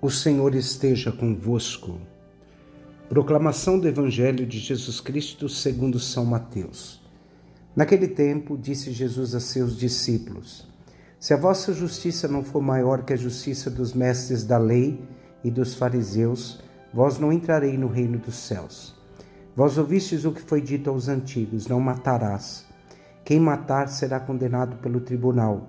O Senhor esteja convosco. Proclamação do Evangelho de Jesus Cristo segundo São Mateus. Naquele tempo, disse Jesus a seus discípulos: Se a vossa justiça não for maior que a justiça dos mestres da lei e dos fariseus, vós não entrarei no reino dos céus. Vós ouvistes o que foi dito aos antigos: Não matarás. Quem matar será condenado pelo tribunal.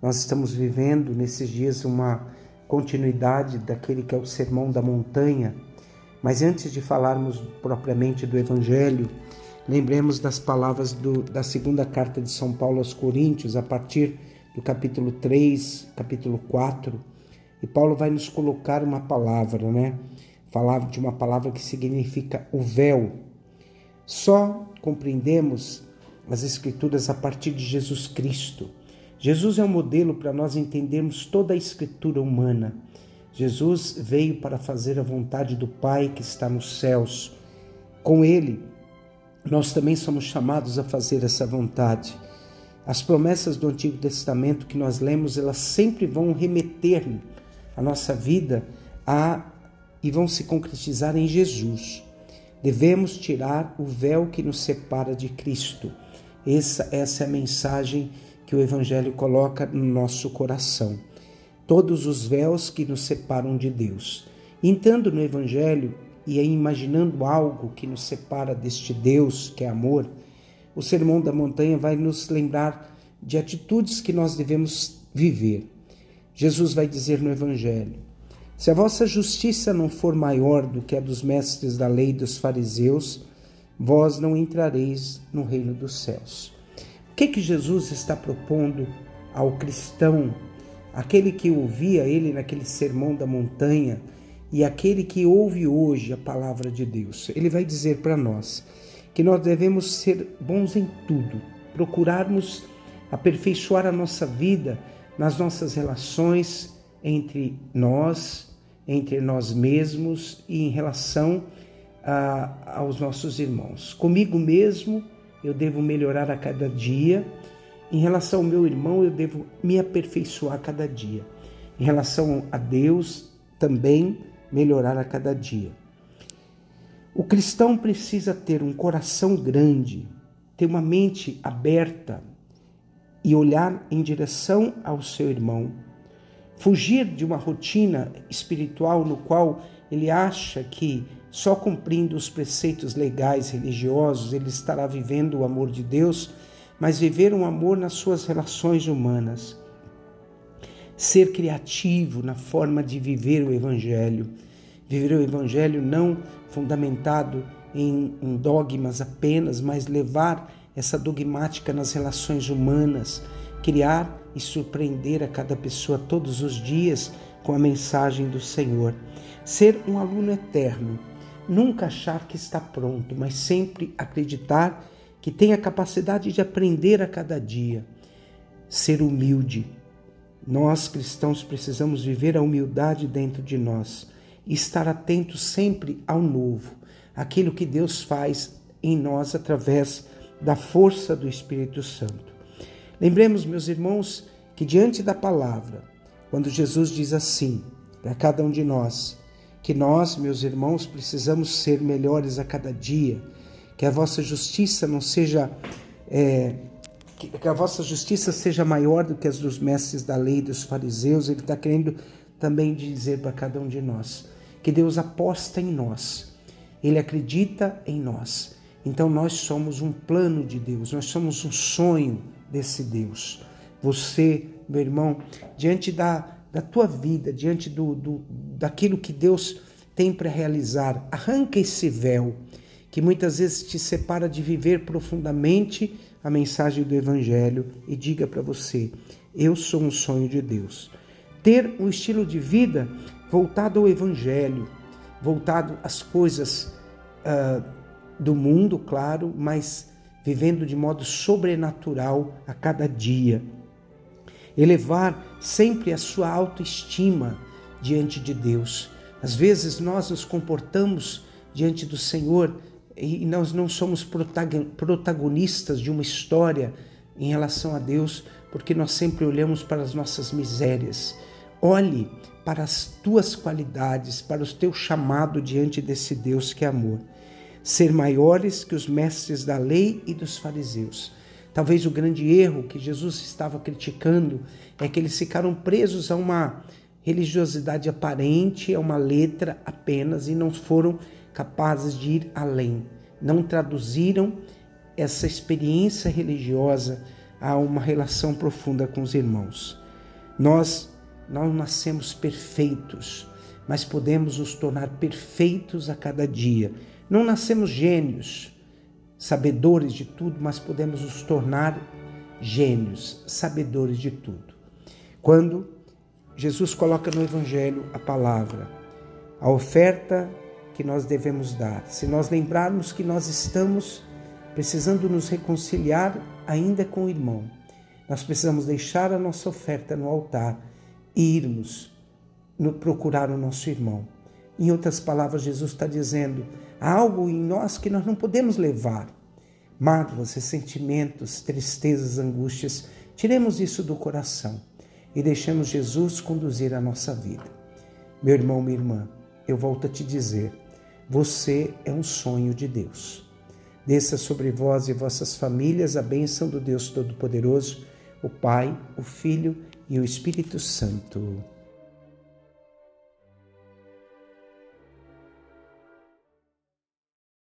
nós estamos vivendo nesses dias uma continuidade daquele que é o Sermão da Montanha, mas antes de falarmos propriamente do Evangelho, lembremos das palavras do, da segunda carta de São Paulo aos Coríntios, a partir do capítulo 3, capítulo 4. E Paulo vai nos colocar uma palavra, né? Falar de uma palavra que significa o véu. Só compreendemos as Escrituras a partir de Jesus Cristo. Jesus é um modelo para nós entendermos toda a escritura humana. Jesus veio para fazer a vontade do Pai que está nos céus. Com Ele, nós também somos chamados a fazer essa vontade. As promessas do Antigo Testamento que nós lemos, elas sempre vão remeter a nossa vida a e vão se concretizar em Jesus. Devemos tirar o véu que nos separa de Cristo. Essa, essa é a mensagem que o Evangelho coloca no nosso coração. Todos os véus que nos separam de Deus. Entrando no Evangelho e imaginando algo que nos separa deste Deus que é amor, o Sermão da Montanha vai nos lembrar de atitudes que nós devemos viver. Jesus vai dizer no Evangelho: Se a vossa justiça não for maior do que a dos mestres da lei dos fariseus, vós não entrareis no reino dos céus que, que Jesus está propondo ao cristão, aquele que ouvia ele naquele sermão da montanha e aquele que ouve hoje a palavra de Deus? Ele vai dizer para nós que nós devemos ser bons em tudo, procurarmos aperfeiçoar a nossa vida nas nossas relações entre nós, entre nós mesmos e em relação a, aos nossos irmãos. Comigo mesmo, eu devo melhorar a cada dia. Em relação ao meu irmão, eu devo me aperfeiçoar a cada dia. Em relação a Deus, também melhorar a cada dia. O cristão precisa ter um coração grande, ter uma mente aberta e olhar em direção ao seu irmão. Fugir de uma rotina espiritual no qual ele acha que só cumprindo os preceitos legais religiosos ele estará vivendo o amor de Deus, mas viver um amor nas suas relações humanas. Ser criativo na forma de viver o Evangelho. Viver o Evangelho não fundamentado em, dogmas apenas, mas levar essa dogmática nas relações humanas, criar e surpreender a cada pessoa todos os dias com a mensagem do Senhor. Ser um aluno eterno, nunca achar que está pronto, mas sempre acreditar que tem a capacidade de aprender a cada dia. Ser humilde. Nós cristãos precisamos viver a humildade dentro de nós e estar atentos sempre ao novo, aquilo que Deus faz em nós através da força do Espírito Santo. Lembremos, meus irmãos, que diante da palavra, quando Jesus diz assim para cada um de nós, que nós, meus irmãos, precisamos ser melhores a cada dia, que a vossa justiça não seja. É, que, a vossa justiça seja maior do que as dos mestres da lei, dos fariseus, ele está querendo também dizer para cada um de nós que Deus aposta em nós. Ele acredita em nós. Então nós somos um plano de Deus, nós somos um sonho desse Deus. Você, meu irmão, diante da, da tua vida, diante do, do daquilo que Deus tem para realizar, arranca esse véu que muitas vezes te separa de viver profundamente a mensagem do Evangelho e diga para você: eu sou um sonho de Deus. Ter um estilo de vida voltado ao Evangelho, voltado às coisas uh, do mundo, claro, mas vivendo de modo sobrenatural a cada dia. Elevar sempre a sua autoestima diante de Deus. Às vezes nós nos comportamos diante do Senhor e nós não somos protagonistas de uma história em relação a Deus, porque nós sempre olhamos para as nossas misérias. Olhe para as tuas qualidades, para o teu chamado diante desse Deus que é amor. Ser maiores que os mestres da lei e dos fariseus. Talvez o grande erro que Jesus estava criticando é que eles ficaram presos a uma religiosidade aparente, a uma letra apenas e não foram capazes de ir além. Não traduziram essa experiência religiosa a uma relação profunda com os irmãos. Nós não nascemos perfeitos, mas podemos nos tornar perfeitos a cada dia. Não nascemos gênios, sabedores de tudo, mas podemos nos tornar gênios, sabedores de tudo. Quando Jesus coloca no Evangelho a palavra, a oferta que nós devemos dar. Se nós lembrarmos que nós estamos precisando nos reconciliar ainda com o irmão, nós precisamos deixar a nossa oferta no altar e irmos procurar o nosso irmão. Em outras palavras, Jesus está dizendo: há algo em nós que nós não podemos levar. Mágoas, ressentimentos, tristezas, angústias, tiremos isso do coração e deixemos Jesus conduzir a nossa vida. Meu irmão, minha irmã, eu volto a te dizer: você é um sonho de Deus. Desça sobre vós e vossas famílias a bênção do Deus Todo-Poderoso, o Pai, o Filho e o Espírito Santo.